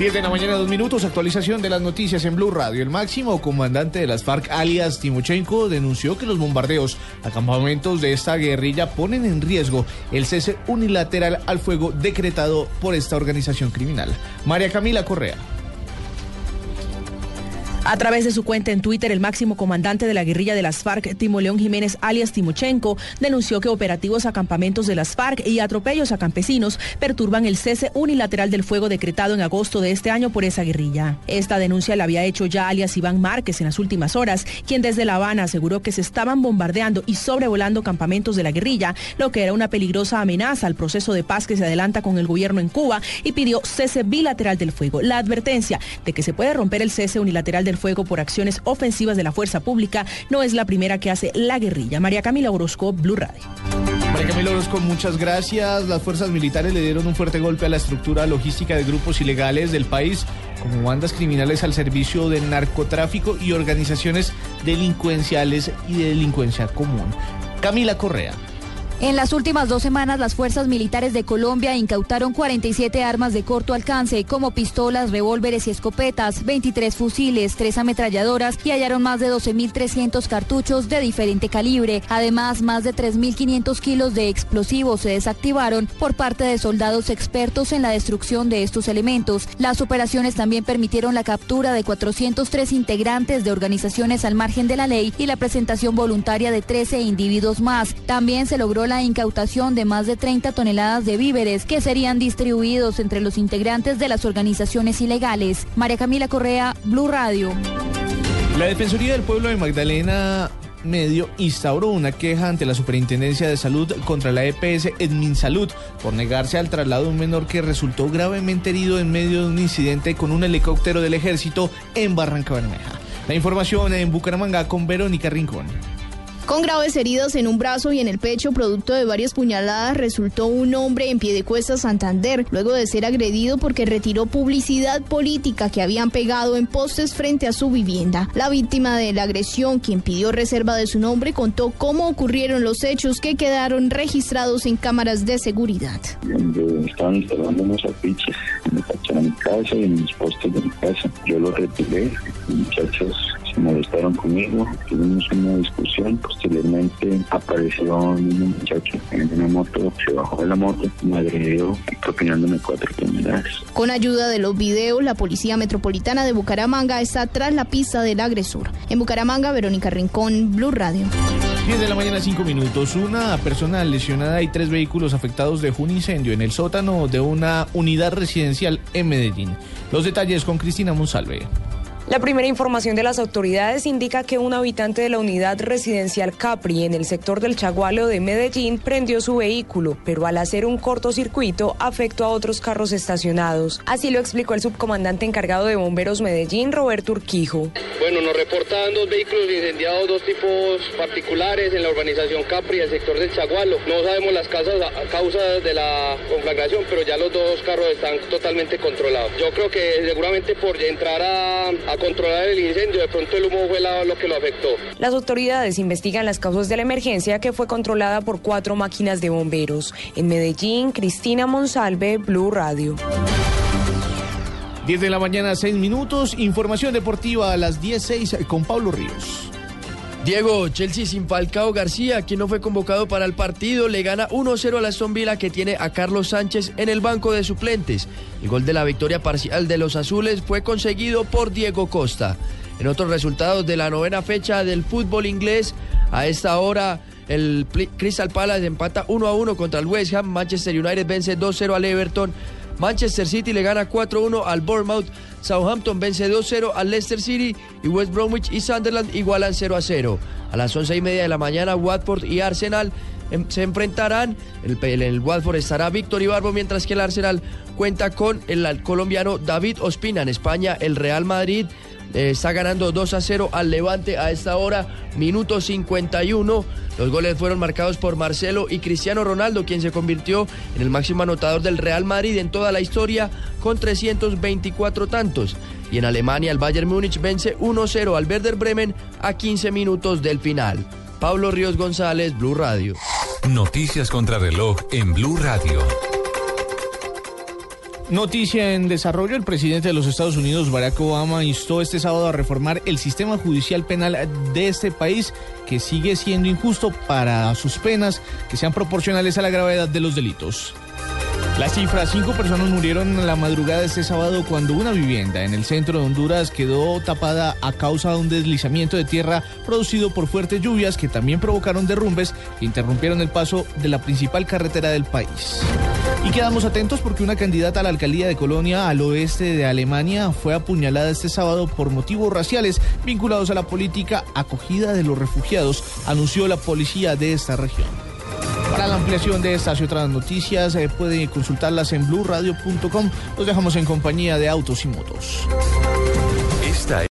10 de la mañana, dos minutos, actualización de las noticias en Blue Radio. El máximo comandante de las FARC, alias Timochenko, denunció que los bombardeos a campamentos de esta guerrilla ponen en riesgo el cese unilateral al fuego decretado por esta organización criminal. María Camila Correa. A través de su cuenta en Twitter, el máximo comandante de la guerrilla de las FARC, Timo León Jiménez alias Timochenko, denunció que operativos a campamentos de las FARC y atropellos a campesinos perturban el cese unilateral del fuego decretado en agosto de este año por esa guerrilla. Esta denuncia la había hecho ya alias Iván Márquez en las últimas horas, quien desde La Habana aseguró que se estaban bombardeando y sobrevolando campamentos de la guerrilla, lo que era una peligrosa amenaza al proceso de paz que se adelanta con el gobierno en Cuba y pidió cese bilateral del fuego. La advertencia de que se puede romper el cese unilateral del el fuego por acciones ofensivas de la fuerza pública no es la primera que hace la guerrilla. María Camila Orozco, Blue Radio. María Camila Orozco, muchas gracias. Las fuerzas militares le dieron un fuerte golpe a la estructura logística de grupos ilegales del país, como bandas criminales al servicio del narcotráfico y organizaciones delincuenciales y de delincuencia común. Camila Correa. En las últimas dos semanas, las fuerzas militares de Colombia incautaron 47 armas de corto alcance, como pistolas, revólveres y escopetas, 23 fusiles, 3 ametralladoras y hallaron más de 12.300 cartuchos de diferente calibre. Además, más de 3.500 kilos de explosivos se desactivaron por parte de soldados expertos en la destrucción de estos elementos. Las operaciones también permitieron la captura de 403 integrantes de organizaciones al margen de la ley y la presentación voluntaria de 13 individuos más. También se logró la incautación de más de 30 toneladas de víveres que serían distribuidos entre los integrantes de las organizaciones ilegales. María Camila Correa, Blue Radio. La Defensoría del Pueblo de Magdalena Medio instauró una queja ante la Superintendencia de Salud contra la EPS Salud por negarse al traslado de un menor que resultó gravemente herido en medio de un incidente con un helicóptero del ejército en Barranca Bermeja. La información en Bucaramanga con Verónica Rincón. Con graves heridas en un brazo y en el pecho, producto de varias puñaladas, resultó un hombre en pie de cuesta Santander, luego de ser agredido porque retiró publicidad política que habían pegado en postes frente a su vivienda. La víctima de la agresión, quien pidió reserva de su nombre, contó cómo ocurrieron los hechos que quedaron registrados en cámaras de seguridad. estaban instalando unos afiches en mi casa y en postes de mi casa. Yo los retiré, muchachos se molestaron conmigo, tuvimos una discusión, posteriormente apareció un muchacho en una moto, se bajó de la moto, me agredió propinándome cuatro puñaladas. Con ayuda de los videos, la Policía Metropolitana de Bucaramanga está tras la pista del agresor. En Bucaramanga, Verónica Rincón, Blue Radio. 10 de la mañana, 5 minutos. Una persona lesionada y tres vehículos afectados de un incendio en el sótano de una unidad residencial en Medellín. Los detalles con Cristina Monsalve. La primera información de las autoridades indica que un habitante de la unidad residencial Capri en el sector del Chagualo de Medellín prendió su vehículo, pero al hacer un cortocircuito afectó a otros carros estacionados. Así lo explicó el subcomandante encargado de bomberos Medellín, Roberto Urquijo. Bueno, nos reportan dos vehículos incendiados, dos tipos particulares en la urbanización Capri, el sector del Chagualo. No sabemos las causas, causas de la conflagración, pero ya los dos carros están totalmente controlados. Yo creo que seguramente por entrar a controlar el incendio, de pronto el humo fue lo que lo afectó. Las autoridades investigan las causas de la emergencia que fue controlada por cuatro máquinas de bomberos. En Medellín, Cristina Monsalve, Blue Radio. 10 de la mañana, 6 minutos. Información deportiva a las 10.06 con Pablo Ríos. Diego, Chelsea sin Falcao García, quien no fue convocado para el partido, le gana 1-0 a la Aston que tiene a Carlos Sánchez en el banco de suplentes. El gol de la victoria parcial de los azules fue conseguido por Diego Costa. En otros resultados de la novena fecha del fútbol inglés, a esta hora el Crystal Palace empata 1-1 contra el West Ham, Manchester United vence 2-0 al Everton, Manchester City le gana 4-1 al Bournemouth, Southampton vence 2-0 al Leicester City y West Bromwich y Sunderland igualan 0-0. A las 11 y media de la mañana, Watford y Arsenal em, se enfrentarán. En el, Watford estará Víctor Ibarbo, mientras que el Arsenal cuenta con el colombiano David Ospina. En España, el Real Madrid eh, está ganando 2 a 0 al Levante a esta hora, minuto 51. Los goles fueron marcados por Marcelo y Cristiano Ronaldo, quien se convirtió en el máximo anotador del Real Madrid en toda la historia con 324 tantos. Y en Alemania el Bayern Múnich vence 1-0 al Werder Bremen a 15 minutos del final. Pablo Ríos González, Blue Radio. Noticias contra reloj en Blue Radio. Noticia en desarrollo, el presidente de los Estados Unidos, Barack Obama, instó este sábado a reformar el sistema judicial penal de este país, que sigue siendo injusto para sus penas, que sean proporcionales a la gravedad de los delitos. La cifra, cinco personas murieron en la madrugada de este sábado cuando una vivienda en el centro de Honduras quedó tapada a causa de un deslizamiento de tierra producido por fuertes lluvias que también provocaron derrumbes que interrumpieron el paso de la principal carretera del país. Y quedamos atentos porque una candidata a la alcaldía de Colonia al oeste de Alemania fue apuñalada este sábado por motivos raciales vinculados a la política acogida de los refugiados, anunció la policía de esta región. Ampliación de estas y otras noticias eh, puede consultarlas en blurradio.com. Los dejamos en compañía de Autos y Motos.